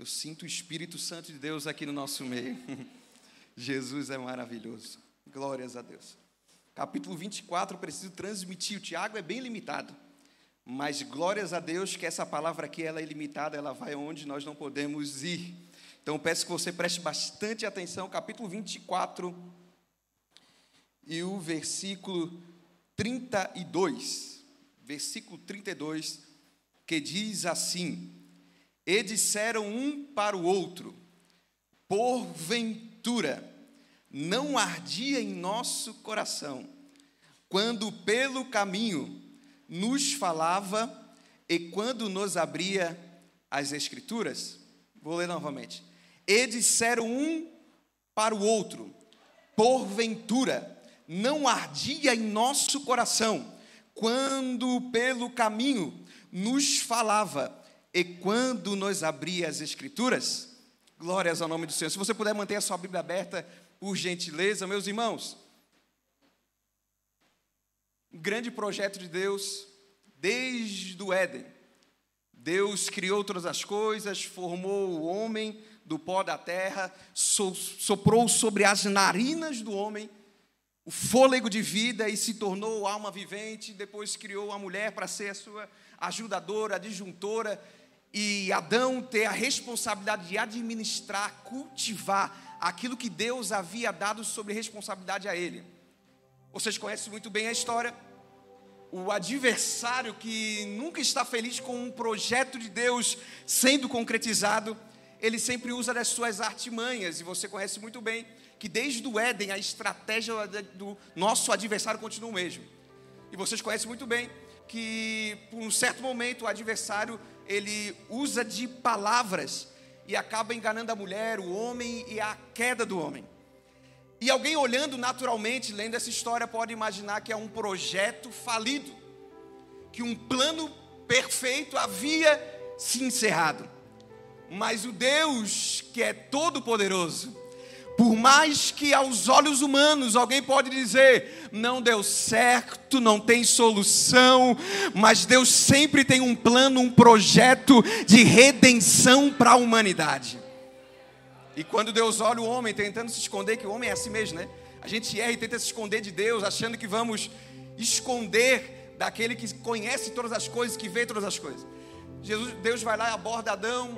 Eu sinto o Espírito Santo de Deus aqui no nosso meio. Jesus é maravilhoso. Glórias a Deus. Capítulo 24, eu preciso transmitir. O Tiago é bem limitado. Mas glórias a Deus que essa palavra aqui ela é ilimitada, ela vai onde nós não podemos ir. Então peço que você preste bastante atenção, capítulo 24 e o versículo 32. Versículo 32, que diz assim: E disseram um para o outro: Porventura não ardia em nosso coração, quando pelo caminho nos falava e quando nos abria as Escrituras? Vou ler novamente. E disseram um para o outro: Porventura não ardia em nosso coração, quando pelo caminho nos falava e quando nos abria as Escrituras? Glórias ao nome do Senhor. Se você puder manter a sua Bíblia aberta, por gentileza, meus irmãos. Um grande projeto de Deus, desde o Éden. Deus criou todas as coisas, formou o homem do pó da terra, soprou sobre as narinas do homem o fôlego de vida e se tornou alma vivente. Depois criou a mulher para ser a sua ajudadora, adjuntora, e Adão ter a responsabilidade de administrar, cultivar aquilo que Deus havia dado sobre responsabilidade a ele. Vocês conhecem muito bem a história. O adversário que nunca está feliz com um projeto de Deus sendo concretizado, ele sempre usa das suas artimanhas, e você conhece muito bem que desde o Éden a estratégia do nosso adversário continua o mesmo. E vocês conhecem muito bem que por um certo momento o adversário ele usa de palavras e acaba enganando a mulher, o homem e a queda do homem. E alguém olhando naturalmente, lendo essa história, pode imaginar que é um projeto falido, que um plano perfeito havia se encerrado. Mas o Deus que é todo-poderoso, por mais que aos olhos humanos alguém pode dizer, não deu certo, não tem solução, mas Deus sempre tem um plano, um projeto de redenção para a humanidade. E quando Deus olha o homem tentando se esconder, que o homem é assim mesmo, né? A gente erra e tenta se esconder de Deus, achando que vamos esconder daquele que conhece todas as coisas, que vê todas as coisas. Jesus, Deus vai lá e aborda Adão,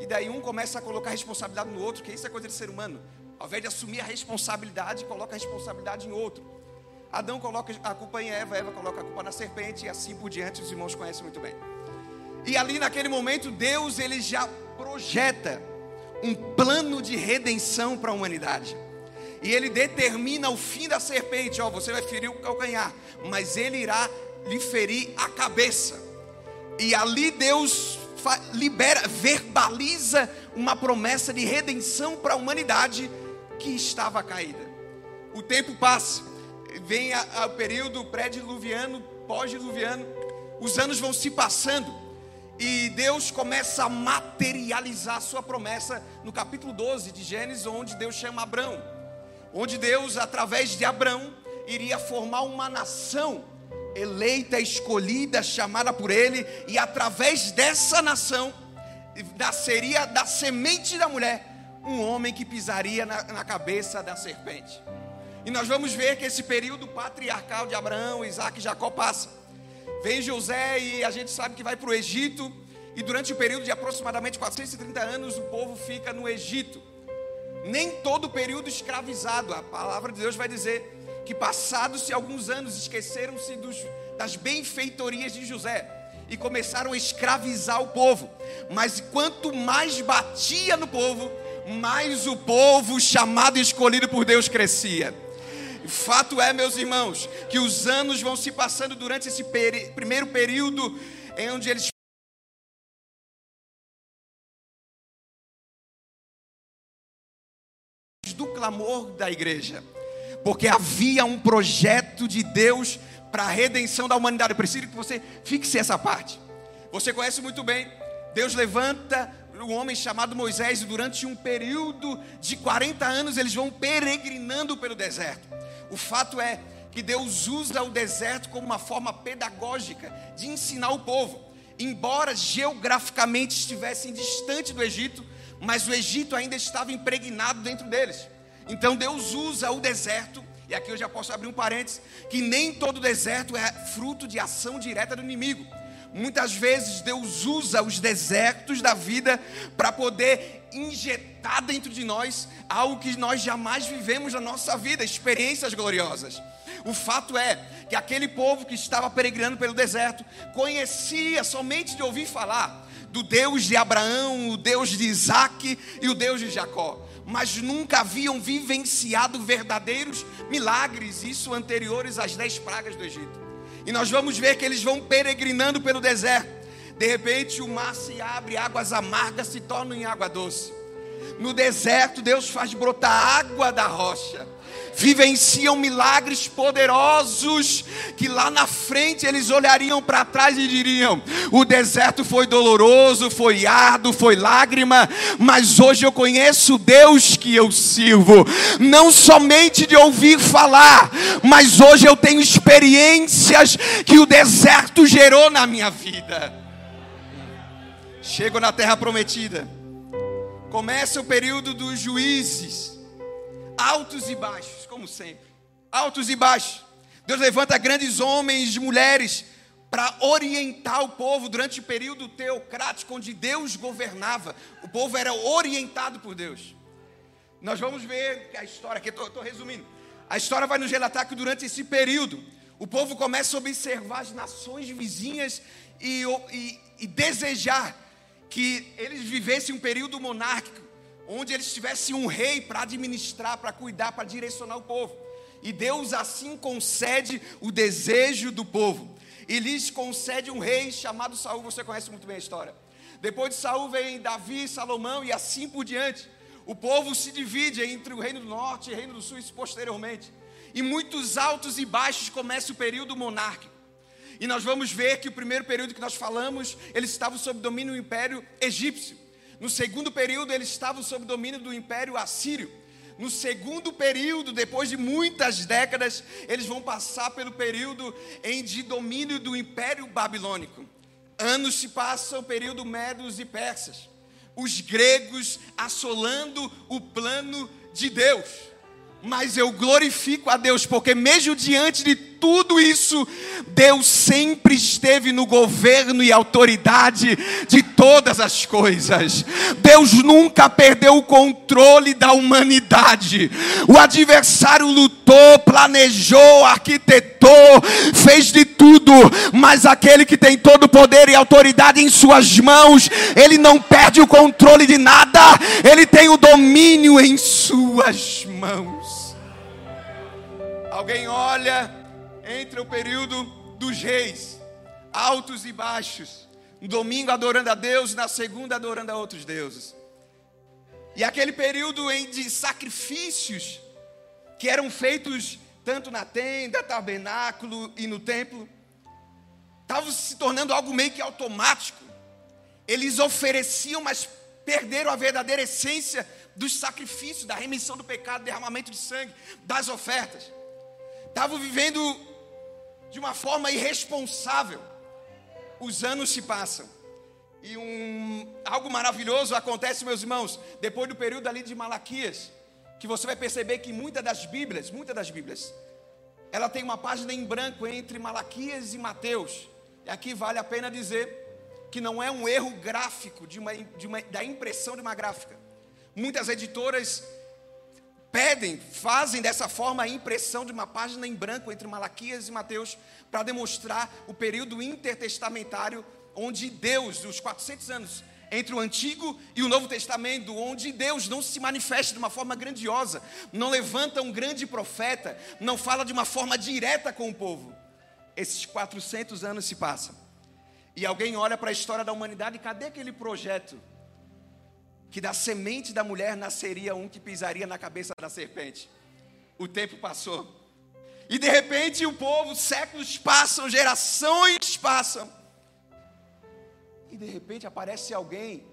e daí um começa a colocar responsabilidade no outro, que isso é coisa de ser humano. Ao invés de assumir a responsabilidade, coloca a responsabilidade em outro. Adão coloca a culpa em Eva, Eva coloca a culpa na serpente e assim por diante, os irmãos conhecem muito bem. E ali naquele momento, Deus ele já projeta um plano de redenção para a humanidade. E ele determina o fim da serpente, ó, você vai ferir o calcanhar, mas ele irá lhe ferir a cabeça. E ali Deus libera, verbaliza uma promessa de redenção para a humanidade que estava caída. O tempo passa, vem o período pré-diluviano, pós-diluviano, os anos vão se passando e Deus começa a materializar sua promessa no capítulo 12 de Gênesis, onde Deus chama Abraão, onde Deus, através de Abraão, iria formar uma nação eleita, escolhida, chamada por Ele, e através dessa nação nasceria da semente da mulher um homem que pisaria na, na cabeça da serpente. E nós vamos ver que esse período patriarcal de Abraão, Isaac e Jacó passa. Vem José e a gente sabe que vai para o Egito. E durante o período de aproximadamente 430 anos, o povo fica no Egito. Nem todo o período escravizado. A palavra de Deus vai dizer que, passados-se alguns anos, esqueceram-se das benfeitorias de José e começaram a escravizar o povo. Mas quanto mais batia no povo, mais o povo chamado e escolhido por Deus crescia. Fato é, meus irmãos, que os anos vão se passando durante esse peri primeiro período em onde eles do clamor da igreja, porque havia um projeto de Deus para a redenção da humanidade. Eu preciso que você fixe essa parte. Você conhece muito bem. Deus levanta um homem chamado Moisés, e durante um período de 40 anos eles vão peregrinando pelo deserto. O fato é que Deus usa o deserto como uma forma pedagógica de ensinar o povo. embora geograficamente estivessem distante do Egito, mas o Egito ainda estava impregnado dentro deles. Então Deus usa o deserto, e aqui eu já posso abrir um parênteses, que nem todo deserto é fruto de ação direta do inimigo. Muitas vezes Deus usa os desertos da vida para poder injetar dentro de nós algo que nós jamais vivemos na nossa vida, experiências gloriosas. O fato é que aquele povo que estava peregrinando pelo deserto conhecia somente de ouvir falar do Deus de Abraão, o Deus de Isaac e o Deus de Jacó, mas nunca haviam vivenciado verdadeiros milagres, isso anteriores às dez pragas do Egito. E nós vamos ver que eles vão peregrinando pelo deserto. De repente o mar se abre, águas amargas se tornam em água doce. No deserto, Deus faz brotar água da rocha vivenciam milagres poderosos que lá na frente eles olhariam para trás e diriam: o deserto foi doloroso, foi árduo, foi lágrima, mas hoje eu conheço Deus que eu sirvo, não somente de ouvir falar, mas hoje eu tenho experiências que o deserto gerou na minha vida. Chego na terra prometida. Começa o período dos juízes, altos e baixos como sempre. Altos e baixos. Deus levanta grandes homens e mulheres para orientar o povo durante o período teocrático, onde Deus governava. O povo era orientado por Deus. Nós vamos ver a história, aqui estou resumindo. A história vai nos relatar que durante esse período, o povo começa a observar as nações vizinhas e, e, e desejar que eles vivessem um período monárquico onde eles tivessem um rei para administrar, para cuidar, para direcionar o povo. E Deus assim concede o desejo do povo. E lhes concede um rei chamado Saul, você conhece muito bem a história. Depois de Saul vem Davi, Salomão e assim por diante. O povo se divide entre o reino do norte e o reino do sul posteriormente. E muitos altos e baixos começa o período monárquico. E nós vamos ver que o primeiro período que nós falamos, eles estavam sob domínio do império egípcio. No segundo período, eles estavam sob domínio do Império Assírio. No segundo período, depois de muitas décadas, eles vão passar pelo período em de domínio do Império Babilônico. Anos se passam, período Medos e Persas. Os gregos assolando o plano de Deus. Mas eu glorifico a Deus, porque mesmo diante de tudo isso, Deus sempre esteve no governo e autoridade de todas as coisas. Deus nunca perdeu o controle da humanidade. O adversário lutou, planejou, arquitetou, fez de tudo, mas aquele que tem todo o poder e autoridade em suas mãos, ele não perde o controle de nada, ele tem o domínio em suas mãos. Alguém olha entre o período dos reis, altos e baixos. No domingo adorando a Deus, na segunda adorando a outros deuses. E aquele período em de sacrifícios que eram feitos tanto na tenda, tabernáculo e no templo, estava se tornando algo meio que automático. Eles ofereciam, mas perderam a verdadeira essência dos sacrifícios, da remissão do pecado, derramamento de sangue, das ofertas. Estavam vivendo de uma forma irresponsável. Os anos se passam. E um, algo maravilhoso acontece, meus irmãos, depois do período ali de Malaquias, que você vai perceber que muitas das Bíblias, muitas das Bíblias, ela tem uma página em branco entre Malaquias e Mateus. E aqui vale a pena dizer que não é um erro gráfico de uma, de uma, da impressão de uma gráfica. Muitas editoras pedem, fazem dessa forma a impressão de uma página em branco entre Malaquias e Mateus para demonstrar o período intertestamentário onde Deus, os 400 anos entre o Antigo e o Novo Testamento, onde Deus não se manifesta de uma forma grandiosa, não levanta um grande profeta, não fala de uma forma direta com o povo. Esses 400 anos se passam. E alguém olha para a história da humanidade, cadê aquele projeto que da semente da mulher nasceria um que pisaria na cabeça da serpente. O tempo passou. E de repente o povo, séculos passam, gerações passam. E de repente aparece alguém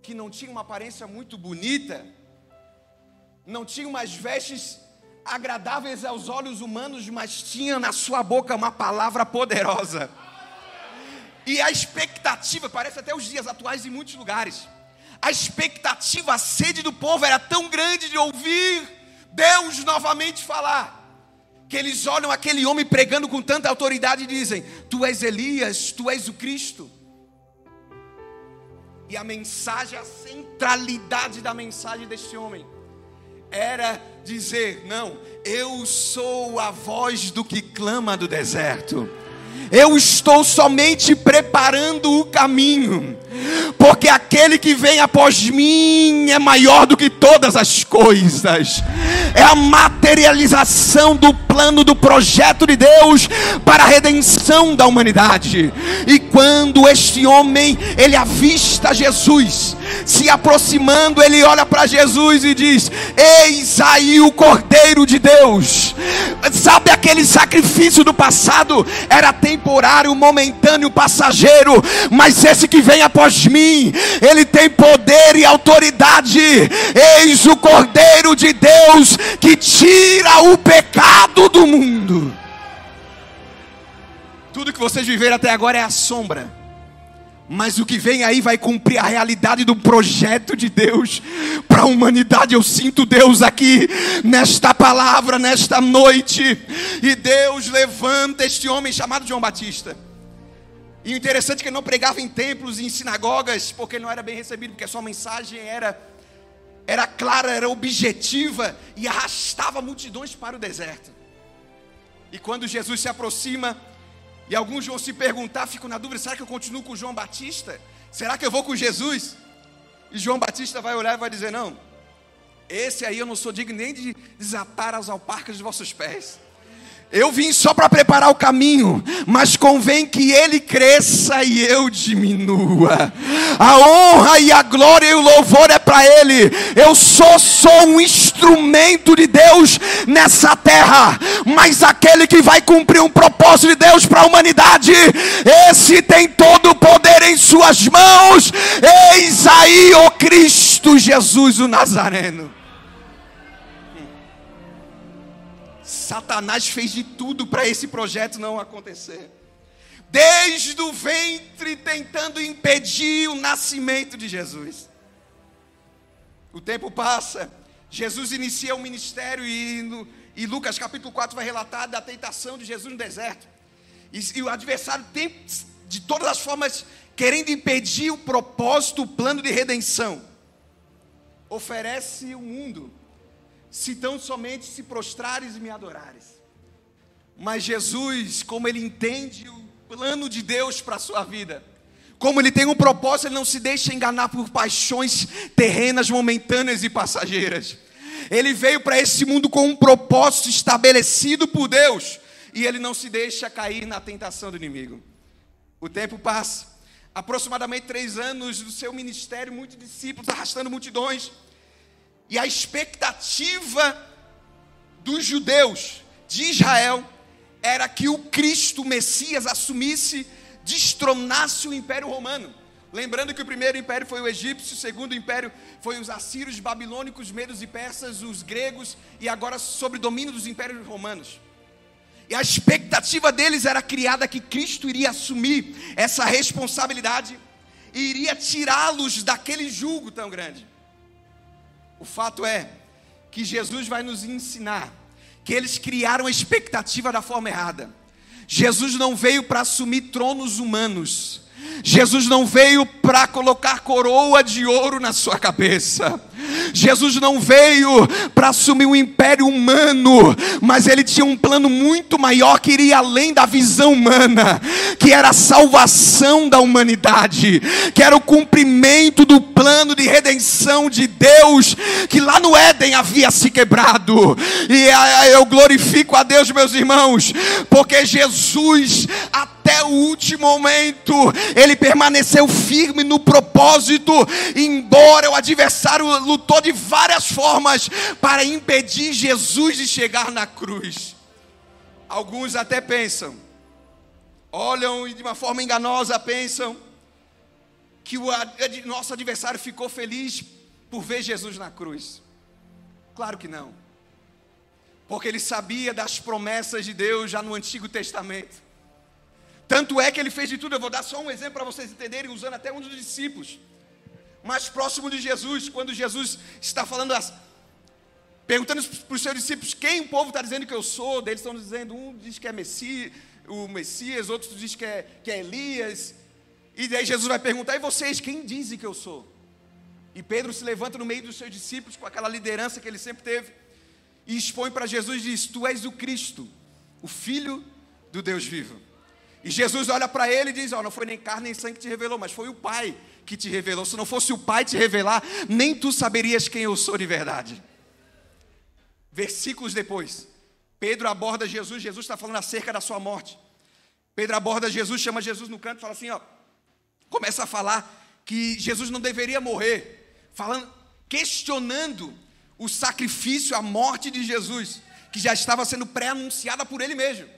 que não tinha uma aparência muito bonita, não tinha umas vestes agradáveis aos olhos humanos, mas tinha na sua boca uma palavra poderosa. E a expectativa, parece até os dias atuais em muitos lugares, a expectativa, a sede do povo era tão grande de ouvir Deus novamente falar, que eles olham aquele homem pregando com tanta autoridade e dizem: Tu és Elias, tu és o Cristo. E a mensagem, a centralidade da mensagem deste homem era dizer: Não, eu sou a voz do que clama do deserto. Eu estou somente preparando o caminho, porque aquele que vem após mim é maior do que todas as coisas. É a materialização do plano do projeto de Deus para a redenção da humanidade. E quando este homem ele avista Jesus, se aproximando, ele olha para Jesus e diz: Eis aí o Cordeiro de Deus. Sabe aquele sacrifício do passado? Era temporário, momentâneo, passageiro. Mas esse que vem após mim, ele tem poder e autoridade. Eis o Cordeiro de Deus que tira o pecado do mundo. Tudo que vocês viveram até agora é a sombra mas o que vem aí vai cumprir a realidade do projeto de Deus para a humanidade. Eu sinto Deus aqui nesta palavra, nesta noite. E Deus levanta este homem chamado João Batista. E o interessante é que ele não pregava em templos e em sinagogas, porque ele não era bem recebido, porque a sua mensagem era era clara, era objetiva e arrastava multidões para o deserto. E quando Jesus se aproxima, e alguns vão se perguntar, fico na dúvida: será que eu continuo com João Batista? Será que eu vou com Jesus? E João Batista vai olhar e vai dizer: não, esse aí eu não sou digno nem de desatar as alparcas de vossos pés. Eu vim só para preparar o caminho, mas convém que ele cresça e eu diminua. A honra e a glória e o louvor é para ele. Eu só sou um instrumento de Deus nessa terra, mas aquele que vai cumprir um propósito de Deus para a humanidade, esse tem todo o poder em suas mãos. Eis aí o Cristo Jesus o Nazareno. Satanás fez de tudo para esse projeto não acontecer. Desde o ventre tentando impedir o nascimento de Jesus. O tempo passa, Jesus inicia o ministério e, no, e Lucas capítulo 4 vai relatar da tentação de Jesus no deserto. E, e o adversário tem, de todas as formas, querendo impedir o propósito, o plano de redenção. Oferece o mundo se tão somente se prostrares e me adorares. Mas Jesus, como ele entende o plano de Deus para a sua vida, como ele tem um propósito, ele não se deixa enganar por paixões terrenas, momentâneas e passageiras. Ele veio para esse mundo com um propósito estabelecido por Deus, e ele não se deixa cair na tentação do inimigo. O tempo passa, aproximadamente três anos do seu ministério, muitos discípulos arrastando multidões. E a expectativa dos judeus de Israel era que o Cristo, o Messias, assumisse, destronasse o Império Romano. Lembrando que o primeiro império foi o egípcio, o segundo império foi os assírios, babilônicos, medos e persas, os gregos, e agora sob domínio dos impérios romanos. E a expectativa deles era criada que Cristo iria assumir essa responsabilidade e iria tirá-los daquele jugo tão grande. O fato é que Jesus vai nos ensinar que eles criaram a expectativa da forma errada. Jesus não veio para assumir tronos humanos. Jesus não veio para colocar coroa de ouro na sua cabeça. Jesus não veio para assumir um império humano, mas ele tinha um plano muito maior que iria além da visão humana, que era a salvação da humanidade, que era o cumprimento do plano de redenção de Deus, que lá no Éden havia se quebrado. E eu glorifico a Deus, meus irmãos, porque Jesus até o último momento, ele permaneceu firme no propósito, embora o adversário lutou de várias formas para impedir Jesus de chegar na cruz. Alguns até pensam, olham e de uma forma enganosa pensam que o nosso adversário ficou feliz por ver Jesus na cruz. Claro que não. Porque ele sabia das promessas de Deus já no Antigo Testamento Tanto é que ele fez de tudo. Eu vou dar só um exemplo para vocês entenderem, usando até um dos discípulos mais próximo de Jesus, quando Jesus está falando, as, perguntando para os seus discípulos quem o povo está dizendo que eu sou, eles estão dizendo, um diz que é Messias, o Messias, outros diz que é, que é Elias, e daí Jesus vai perguntar, e vocês, quem dizem que eu sou? E Pedro se levanta no meio dos seus discípulos, com aquela liderança que ele sempre teve, e expõe para Jesus e diz: Tu és o Cristo, o Filho do Deus vivo. E Jesus olha para ele e diz: Ó, oh, não foi nem carne nem sangue que te revelou, mas foi o Pai que te revelou. Se não fosse o Pai te revelar, nem tu saberias quem eu sou de verdade. Versículos depois, Pedro aborda Jesus, Jesus está falando acerca da sua morte. Pedro aborda Jesus, chama Jesus no canto fala assim: ó, começa a falar que Jesus não deveria morrer, falando, questionando o sacrifício, a morte de Jesus, que já estava sendo pré-anunciada por ele mesmo.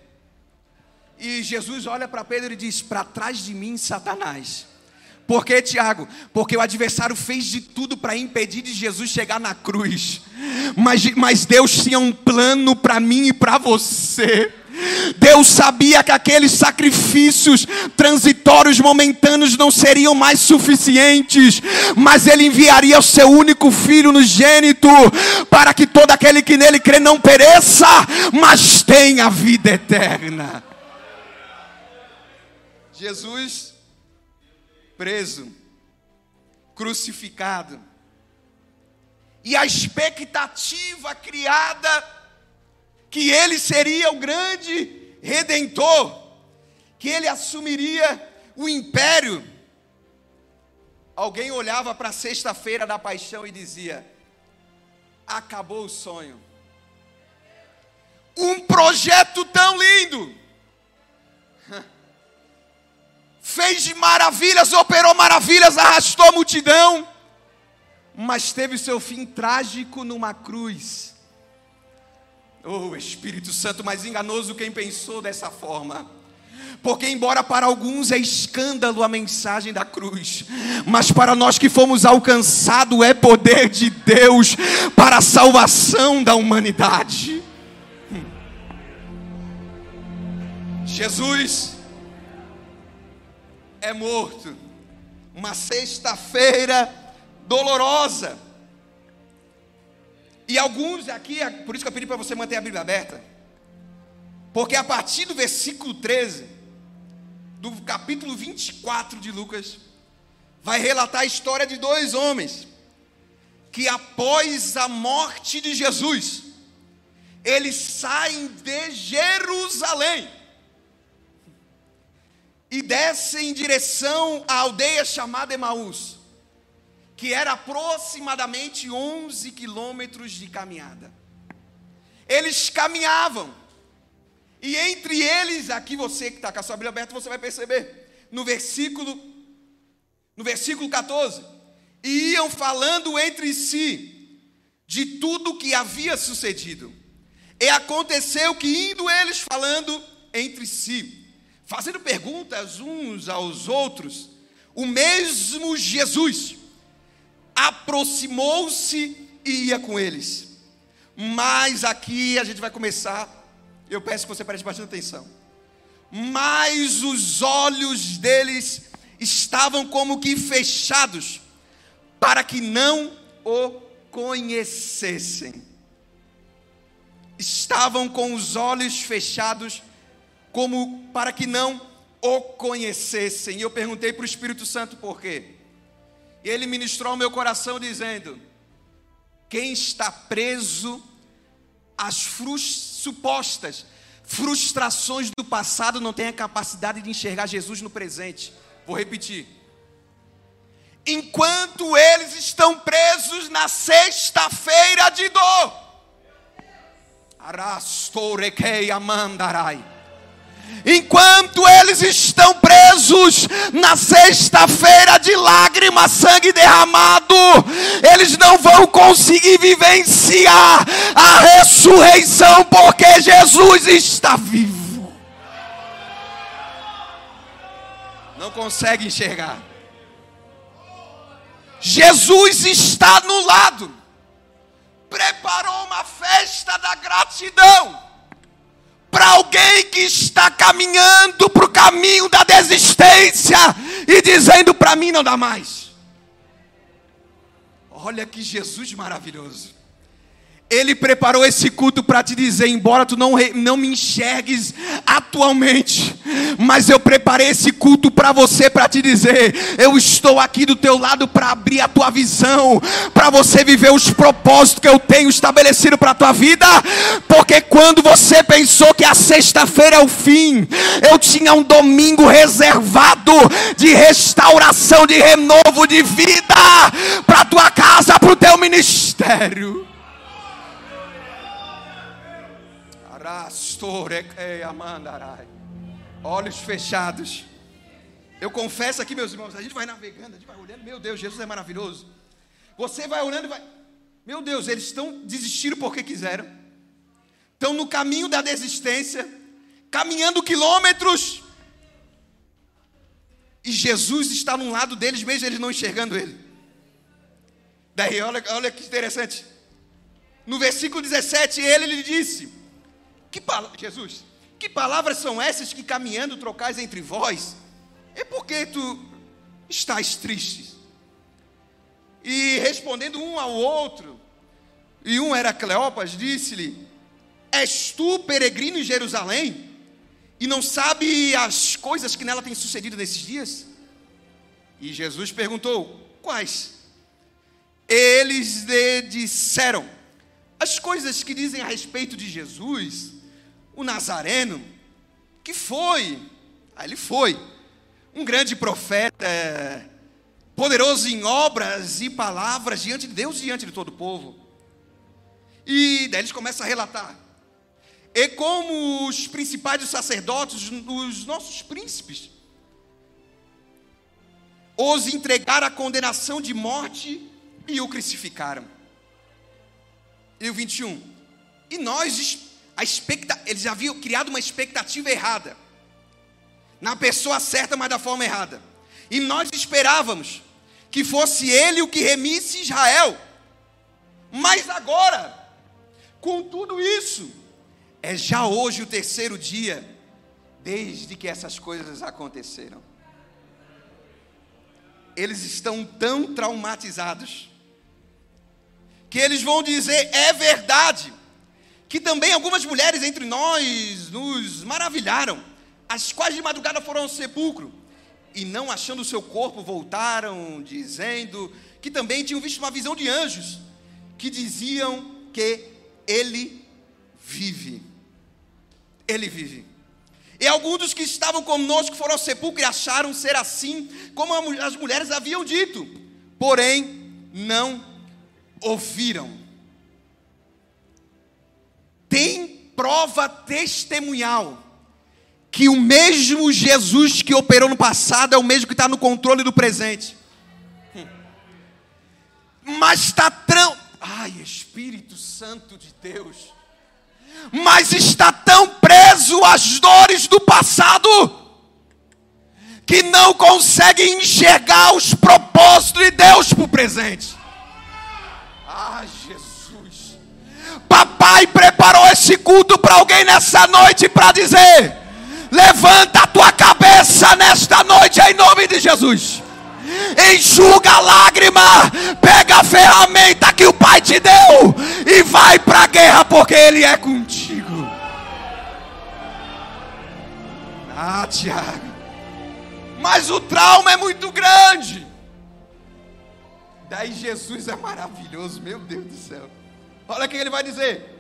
E Jesus olha para Pedro e diz: Para trás de mim, Satanás. Por que, Tiago? Porque o adversário fez de tudo para impedir de Jesus chegar na cruz. Mas, mas Deus tinha um plano para mim e para você. Deus sabia que aqueles sacrifícios transitórios, momentâneos, não seriam mais suficientes, mas Ele enviaria o seu único filho no gênito, para que todo aquele que nele crê não pereça, mas tenha vida eterna. Jesus preso, crucificado, e a expectativa criada que ele seria o grande redentor, que ele assumiria o império. Alguém olhava para a sexta-feira da paixão e dizia: acabou o sonho. Um projeto tão lindo fez maravilhas, operou maravilhas, arrastou a multidão, mas teve seu fim trágico numa cruz. Oh, Espírito Santo, mais enganoso quem pensou dessa forma. Porque, embora para alguns é escândalo a mensagem da cruz, mas para nós que fomos alcançados é poder de Deus para a salvação da humanidade. Jesus é morto. Uma sexta-feira dolorosa. E alguns aqui, é por isso que eu pedi para você manter a Bíblia aberta. Porque a partir do versículo 13, do capítulo 24 de Lucas, vai relatar a história de dois homens que após a morte de Jesus, eles saem de Jerusalém e descem em direção à aldeia chamada Emaús, que era aproximadamente 11 quilômetros de caminhada. Eles caminhavam, e entre eles, aqui você que está com a sua Bíblia aberta, você vai perceber, no versículo, no versículo 14, e iam falando entre si de tudo que havia sucedido. E aconteceu que, indo eles falando entre si, fazendo perguntas uns aos outros, o mesmo Jesus aproximou-se e ia com eles. Mas aqui a gente vai começar, eu peço que você preste bastante atenção. Mas os olhos deles estavam como que fechados, para que não o conhecessem. Estavam com os olhos fechados como para que não o conhecessem. E eu perguntei para o Espírito Santo por quê. E ele ministrou ao meu coração dizendo: quem está preso às frus supostas frustrações do passado não tem a capacidade de enxergar Jesus no presente. Vou repetir. Enquanto eles estão presos na sexta-feira de dor, Arastorekei amandarai enquanto eles estão presos na sexta-feira de lágrimas, sangue derramado, eles não vão conseguir vivenciar a ressurreição, porque Jesus está vivo. Não consegue enxergar. Jesus está no lado, preparou uma festa da gratidão para alguém que está caminhando para o caminho da desistência e dizendo para mim não dá mais. Olha que Jesus maravilhoso. Ele preparou esse culto para te dizer, embora tu não, não me enxergues atualmente, mas eu preparei esse culto para você para te dizer, eu estou aqui do teu lado para abrir a tua visão, para você viver os propósitos que eu tenho estabelecido para a tua vida, porque quando você pensou que a sexta-feira é o fim, eu tinha um domingo reservado de restauração, de renovo de vida para tua casa, para o teu ministério. Olhos fechados. Eu confesso aqui, meus irmãos, a gente vai navegando, a gente vai olhando, meu Deus, Jesus é maravilhoso. Você vai olhando e vai. Meu Deus, eles estão desistindo porque quiseram. Estão no caminho da desistência, caminhando quilômetros. E Jesus está num lado deles, mesmo eles não enxergando ele. Daí, olha, olha que interessante. No versículo 17, ele lhe disse: que Jesus, que palavras são essas que caminhando trocais entre vós? É porque tu estás triste. E respondendo um ao outro, e um era Cleopas, disse-lhe: És tu peregrino em Jerusalém? E não sabe as coisas que nela têm sucedido nesses dias? E Jesus perguntou: Quais? Eles lhe disseram: As coisas que dizem a respeito de Jesus o Nazareno, que foi, ah, ele foi, um grande profeta, poderoso em obras e palavras diante de Deus e diante de todo o povo. E daí eles começam a relatar. E como os principais dos sacerdotes, os nossos príncipes, os entregaram à condenação de morte e o crucificaram. E o 21. E nós a expecta, eles haviam criado uma expectativa errada. Na pessoa certa, mas da forma errada. E nós esperávamos que fosse ele o que remisse Israel. Mas agora, com tudo isso, é já hoje o terceiro dia desde que essas coisas aconteceram. Eles estão tão traumatizados que eles vão dizer: é verdade, que também algumas mulheres entre nós nos maravilharam, as quais de madrugada foram ao sepulcro, e não achando o seu corpo, voltaram, dizendo que também tinham visto uma visão de anjos, que diziam que ele vive. Ele vive. E alguns dos que estavam conosco foram ao sepulcro e acharam ser assim, como as mulheres haviam dito, porém não ouviram tem prova testemunhal que o mesmo Jesus que operou no passado é o mesmo que está no controle do presente. Mas está tão. Ai, Espírito Santo de Deus. Mas está tão preso às dores do passado que não consegue enxergar os propósitos de Deus para o presente. Ah, Jesus. Papai preparou esse culto para alguém nessa noite para dizer: levanta a tua cabeça nesta noite em nome de Jesus. Enxuga a lágrima, pega a ferramenta que o Pai te deu e vai para a guerra porque Ele é contigo. Ah, Tiago, mas o trauma é muito grande. Daí Jesus é maravilhoso, meu Deus do céu. Olha o que ele vai dizer.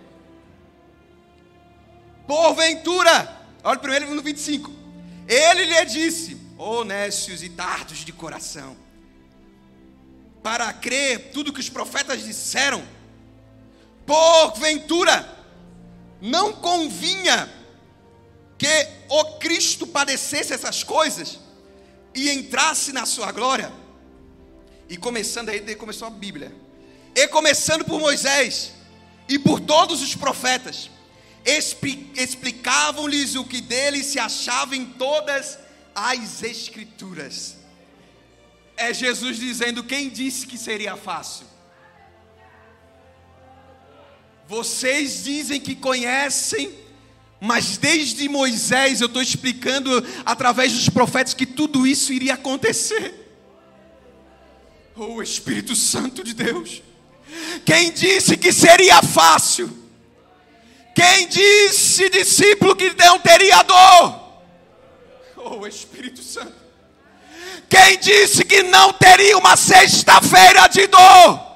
Porventura, olha primeiro no 25. Ele lhe disse: Honestos e tardos de coração, para crer tudo que os profetas disseram, porventura, não convinha que o Cristo padecesse essas coisas e entrasse na sua glória. E começando aí, começou a Bíblia. E começando por Moisés, e por todos os profetas, explicavam-lhes o que dele se achava em todas as Escrituras. É Jesus dizendo: quem disse que seria fácil? Vocês dizem que conhecem Mas desde Moisés eu estou explicando através dos profetas que tudo isso iria acontecer. Oh Espírito Santo de Deus. Quem disse que seria fácil? Quem disse, discípulo, que não teria dor? Oh Espírito Santo. Quem disse que não teria uma sexta-feira de dor?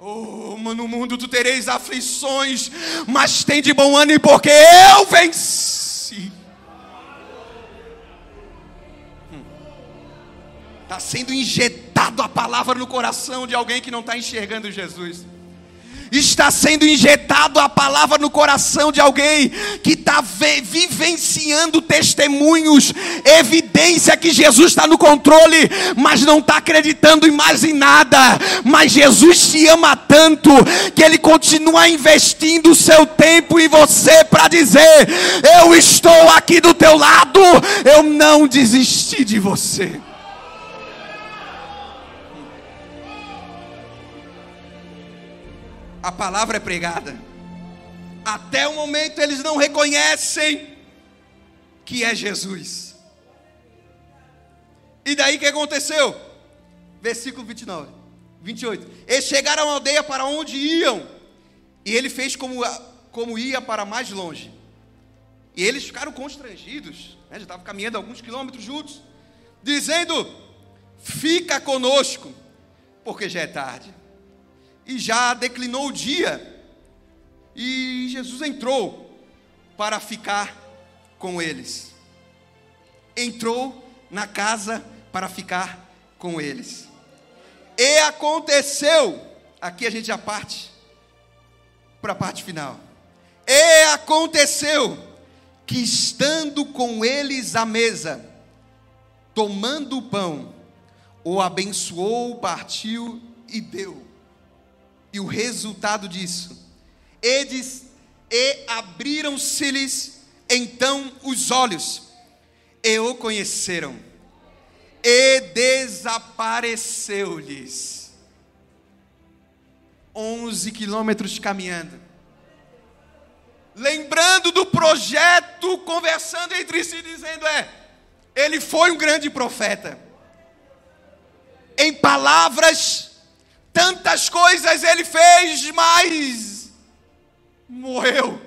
Oh, no mundo tu tereis aflições, mas tem de bom ânimo porque eu venci. Está sendo injetado a palavra no coração de alguém que não está enxergando Jesus. Está sendo injetado a palavra no coração de alguém que está vivenciando testemunhos, evidência que Jesus está no controle, mas não está acreditando em mais em nada. Mas Jesus te ama tanto que Ele continua investindo o seu tempo em você para dizer: Eu estou aqui do teu lado, eu não desisti de você. A palavra é pregada. Até o momento eles não reconhecem que é Jesus. E daí o que aconteceu? Versículo 29, 28. Eles chegaram à aldeia para onde iam, e ele fez como, como ia para mais longe. E eles ficaram constrangidos, né? já estavam caminhando alguns quilômetros juntos, dizendo: Fica conosco, porque já é tarde e já declinou o dia. E Jesus entrou para ficar com eles. Entrou na casa para ficar com eles. E aconteceu, aqui a gente já parte para a parte final. E aconteceu que estando com eles à mesa, tomando o pão, o abençoou, partiu e deu e o resultado disso, eles e abriram-se-lhes então os olhos, e o conheceram, e desapareceu-lhes. Onze quilômetros caminhando, lembrando do projeto, conversando entre si, dizendo: é, ele foi um grande profeta. Em palavras Tantas coisas ele fez, mas morreu.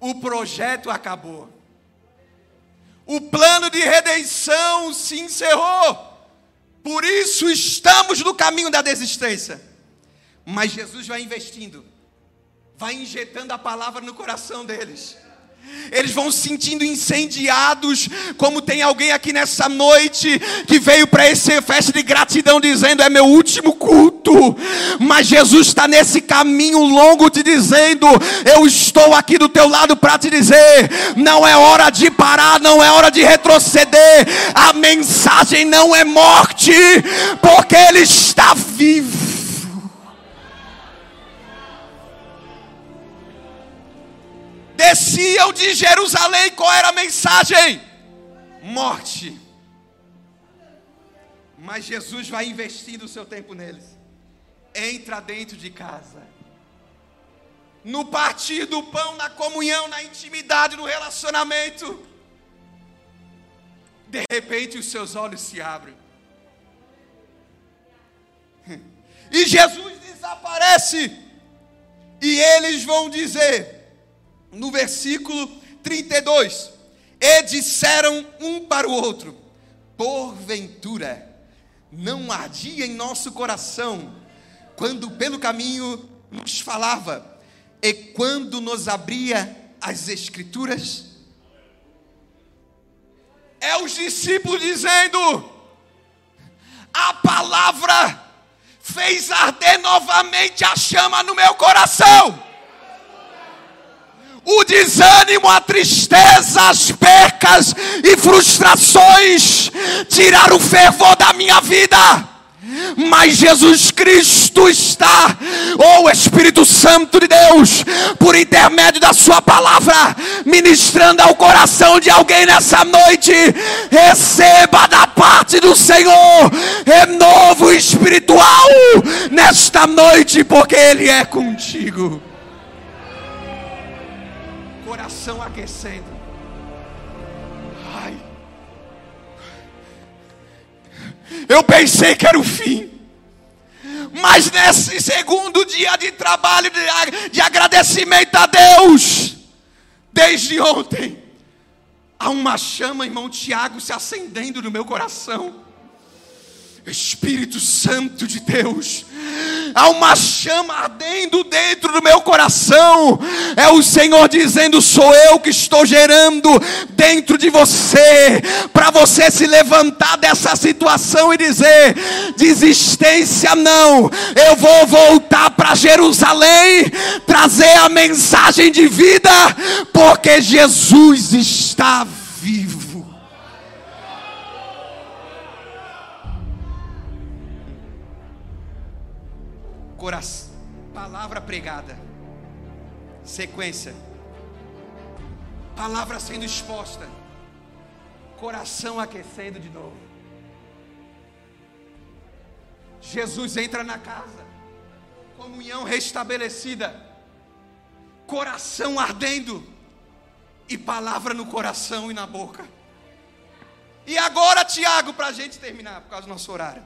O projeto acabou. O plano de redenção se encerrou. Por isso estamos no caminho da desistência. Mas Jesus vai investindo, vai injetando a palavra no coração deles eles vão se sentindo incendiados, como tem alguém aqui nessa noite que veio para essa festa de gratidão dizendo: é meu último culto, mas Jesus está nesse caminho longo te dizendo: eu estou aqui do teu lado para te dizer, não é hora de parar, não é hora de retroceder, a mensagem não é morte, porque Ele está vivo. Desciam de Jerusalém, qual era a mensagem? Morte. Mas Jesus vai investindo o seu tempo neles. Entra dentro de casa. No partir do pão, na comunhão, na intimidade, no relacionamento. De repente os seus olhos se abrem. E Jesus desaparece. E eles vão dizer: no versículo 32. E disseram um para o outro: Porventura, não ardia em nosso coração, quando pelo caminho nos falava, e quando nos abria as Escrituras? É os discípulos dizendo: A palavra fez arder novamente a chama no meu coração o desânimo, a tristeza, as percas e frustrações tiraram o fervor da minha vida. Mas Jesus Cristo está, ou oh, Espírito Santo de Deus, por intermédio da Sua palavra, ministrando ao coração de alguém nessa noite. Receba da parte do Senhor renovo espiritual nesta noite, porque Ele é contigo. Coração aquecendo. Ai. Eu pensei que era o fim. Mas nesse segundo dia de trabalho, de, de agradecimento a Deus, desde ontem, há uma chama, irmão Tiago, se acendendo no meu coração. Espírito Santo de Deus, há uma chama ardendo dentro do meu coração, é o Senhor dizendo: sou eu que estou gerando dentro de você, para você se levantar dessa situação e dizer: desistência não, eu vou voltar para Jerusalém, trazer a mensagem de vida, porque Jesus está vivo. Coração, palavra pregada, sequência, palavra sendo exposta, coração aquecendo de novo. Jesus entra na casa, comunhão restabelecida, coração ardendo. E palavra no coração e na boca. E agora, Tiago, para a gente terminar, por causa do nosso horário.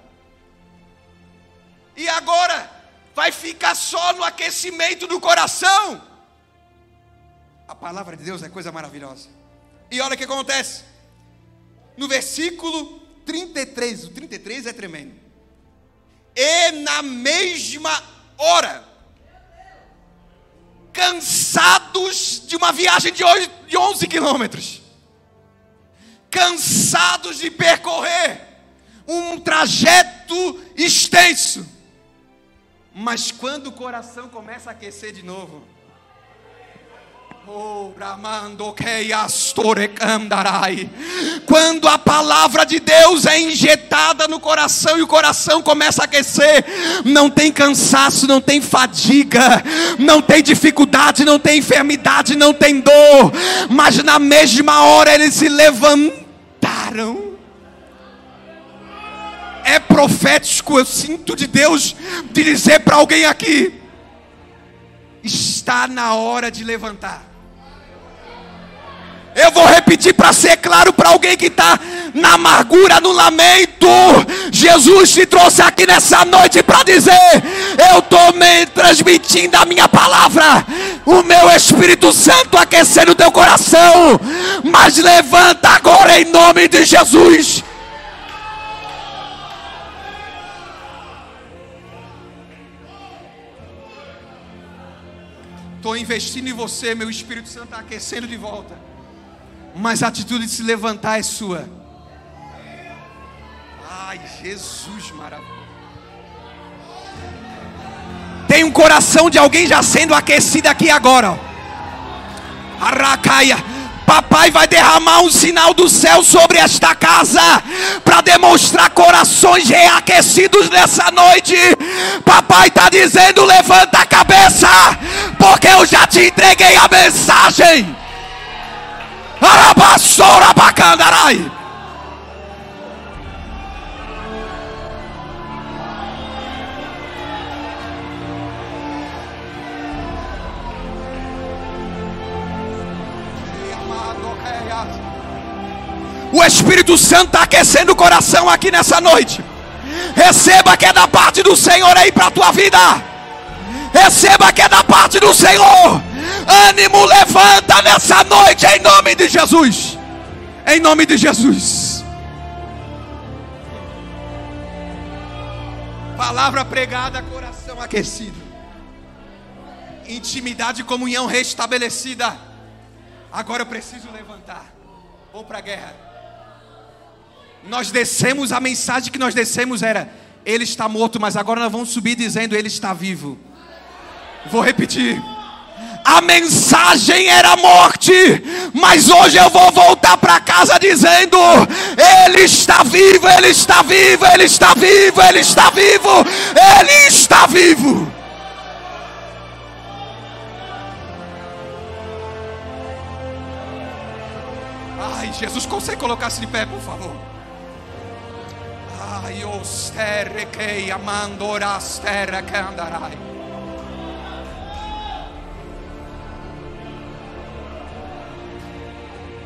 E agora, vai ficar só no aquecimento do coração. A palavra de Deus é coisa maravilhosa. E olha o que acontece. No versículo 33, o 33 é tremendo. E na mesma hora, cansados de uma viagem de 11 quilômetros, cansados de percorrer um trajeto extenso, mas quando o coração começa a aquecer de novo, quando a palavra de Deus é injetada no coração e o coração começa a aquecer, não tem cansaço, não tem fadiga, não tem dificuldade, não tem enfermidade, não tem dor, mas na mesma hora eles se levantaram é profético, eu sinto de Deus de dizer para alguém aqui: está na hora de levantar. Eu vou repetir para ser claro para alguém que está na amargura, no lamento. Jesus te trouxe aqui nessa noite para dizer: Eu estou transmitindo a minha palavra, o meu Espírito Santo aquecendo o teu coração. Mas levanta agora em nome de Jesus. Estou investindo em você, meu Espírito Santo está aquecendo de volta. Mas a atitude de se levantar é sua. Ai, Jesus maravilhoso. Tem um coração de alguém já sendo aquecido aqui agora. Arracaia. Papai vai derramar um sinal do céu sobre esta casa para demonstrar corações reaquecidos nessa noite. Papai está dizendo: levanta a cabeça, porque eu já te entreguei a mensagem. Arabassora bacandarai. O Espírito Santo está aquecendo o coração aqui nessa noite. Receba que é da parte do Senhor aí para a tua vida. Receba que é da parte do Senhor. Ânimo, levanta nessa noite em nome de Jesus. Em nome de Jesus. Palavra pregada, coração aquecido. Intimidade e comunhão restabelecida. Agora eu preciso levantar. Vou para a guerra. Nós descemos, a mensagem que nós descemos era: Ele está morto, mas agora nós vamos subir dizendo: Ele está vivo. Vou repetir. A mensagem era morte, mas hoje eu vou voltar para casa dizendo: Ele está vivo, Ele está vivo, Ele está vivo, Ele está vivo, Ele está vivo. Ai, Jesus, consegue colocar-se de pé, por favor? Terra che andrai.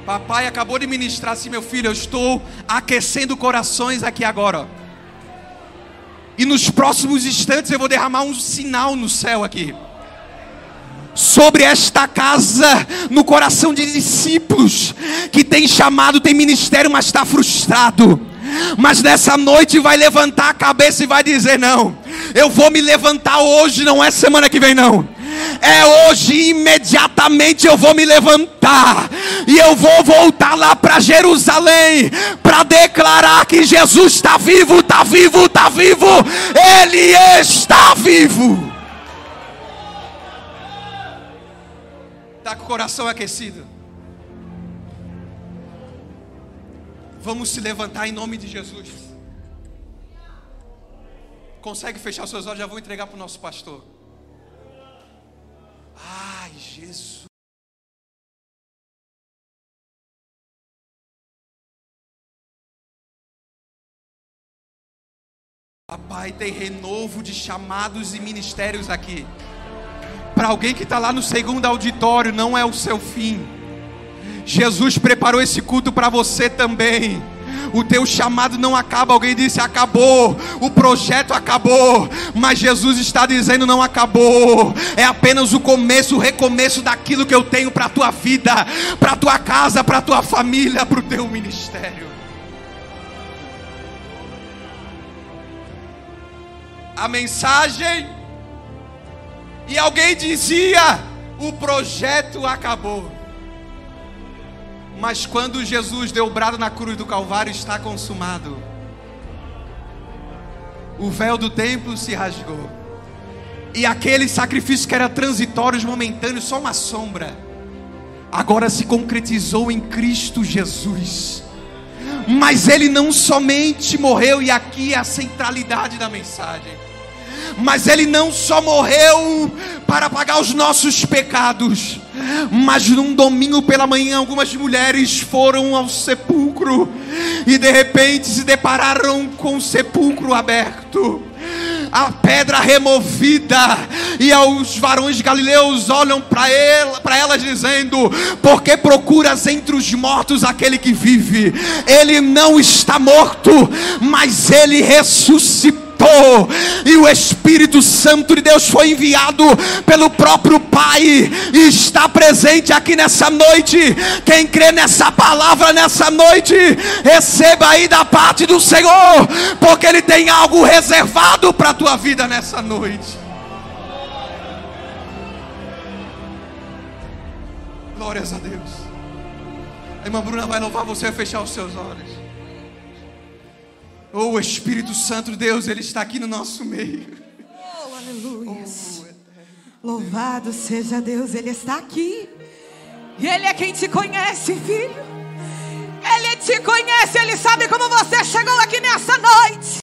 Papai acabou de ministrar assim, meu filho, eu estou aquecendo corações aqui agora. E nos próximos instantes eu vou derramar um sinal no céu aqui. Sobre esta casa, no coração de discípulos que tem chamado, tem ministério, mas está frustrado. Mas nessa noite vai levantar a cabeça e vai dizer: Não, eu vou me levantar hoje, não é semana que vem, não é hoje, imediatamente eu vou me levantar e eu vou voltar lá para Jerusalém para declarar que Jesus está vivo, está vivo, está vivo, Ele está vivo. Está com o coração aquecido. Vamos se levantar em nome de Jesus. Consegue fechar seus olhos? Já vou entregar para o nosso pastor. Ai, Jesus. Papai, tem renovo de chamados e ministérios aqui. Para alguém que está lá no segundo auditório, não é o seu fim. Jesus preparou esse culto para você também o teu chamado não acaba. Alguém disse: acabou, o projeto acabou, mas Jesus está dizendo: não acabou, é apenas o começo, o recomeço daquilo que eu tenho para a tua vida, para a tua casa, para a tua família, para o teu ministério. A mensagem, e alguém dizia: o projeto acabou. Mas quando Jesus deu o brado na cruz do Calvário, está consumado. O véu do templo se rasgou. E aquele sacrifício que era transitório, momentâneo, só uma sombra, agora se concretizou em Cristo Jesus. Mas ele não somente morreu, e aqui é a centralidade da mensagem mas ele não só morreu para pagar os nossos pecados, mas num domingo pela manhã, algumas mulheres foram ao sepulcro e de repente se depararam com o sepulcro aberto a pedra removida, e os varões galileus olham para ela, para ela dizendo: Porque procuras entre os mortos aquele que vive? Ele não está morto, mas ele ressuscitou e o Espírito Santo de Deus foi enviado pelo próprio Pai e está presente aqui nessa noite. Quem crê nessa palavra nessa noite, receba aí da parte do Senhor, porque Ele tem algo reservado para a tua vida nessa noite. Glórias a Deus. A irmã Bruna vai louvar você a fechar os seus olhos. Oh, o Espírito Santo de Deus, Ele está aqui no nosso meio. Oh, aleluia. Oh, Louvado seja Deus, Ele está aqui. E Ele é quem te conhece, filho. Ele te conhece, Ele sabe como você chegou aqui nessa noite.